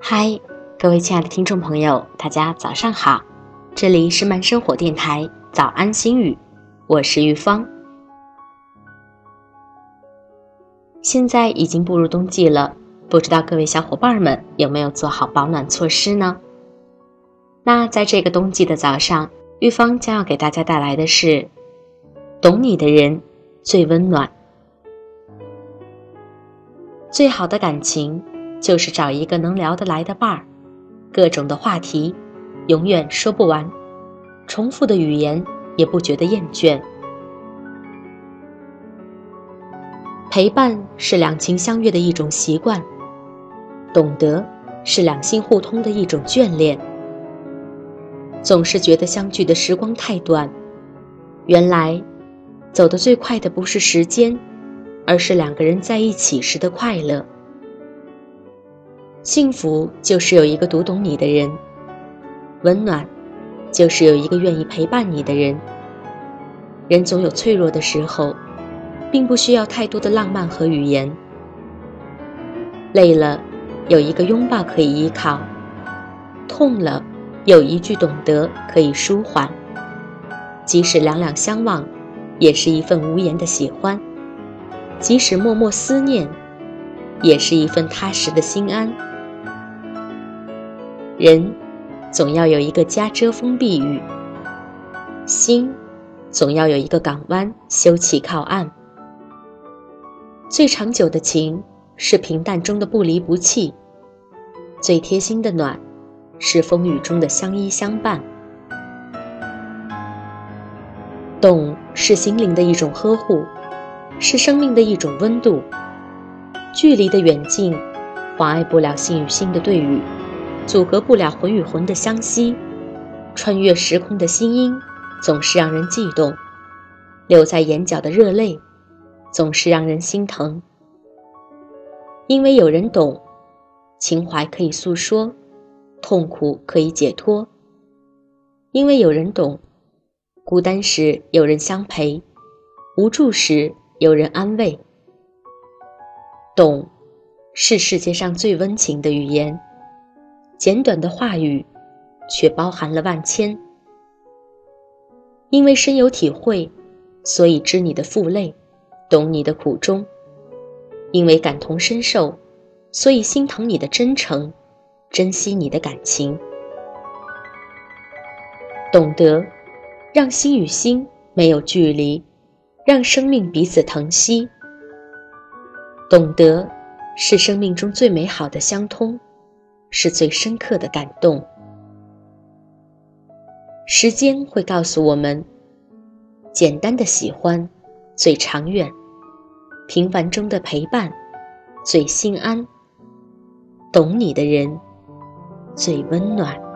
嗨各位亲爱的听众朋友大家早上好。这里是慢生活电台早安心语我是玉芳。现在已经步入冬季了不知道各位小伙伴们有没有做好保暖措施呢？那在这个冬季的早上，玉芳将要给大家带来的是：懂你的人最温暖，最好的感情。就是找一个能聊得来的伴儿，各种的话题，永远说不完，重复的语言也不觉得厌倦。陪伴是两情相悦的一种习惯，懂得是两心互通的一种眷恋。总是觉得相聚的时光太短，原来，走得最快的不是时间，而是两个人在一起时的快乐。幸福就是有一个读懂你的人，温暖就是有一个愿意陪伴你的人。人总有脆弱的时候，并不需要太多的浪漫和语言。累了，有一个拥抱可以依靠；痛了，有一句懂得可以舒缓。即使两两相望，也是一份无言的喜欢；即使默默思念，也是一份踏实的心安。人总要有一个家遮风避雨，心总要有一个港湾休憩靠岸。最长久的情是平淡中的不离不弃，最贴心的暖是风雨中的相依相伴。懂是心灵的一种呵护，是生命的一种温度。距离的远近，妨碍不了心与心的对语。阻隔不了魂与魂的相吸，穿越时空的心音，总是让人悸动；留在眼角的热泪，总是让人心疼。因为有人懂，情怀可以诉说，痛苦可以解脱；因为有人懂，孤单时有人相陪，无助时有人安慰。懂，是世界上最温情的语言。简短的话语，却包含了万千。因为深有体会，所以知你的负累，懂你的苦衷；因为感同身受，所以心疼你的真诚，珍惜你的感情。懂得，让心与心没有距离，让生命彼此疼惜。懂得，是生命中最美好的相通。是最深刻的感动。时间会告诉我们，简单的喜欢最长远，平凡中的陪伴最心安，懂你的人最温暖。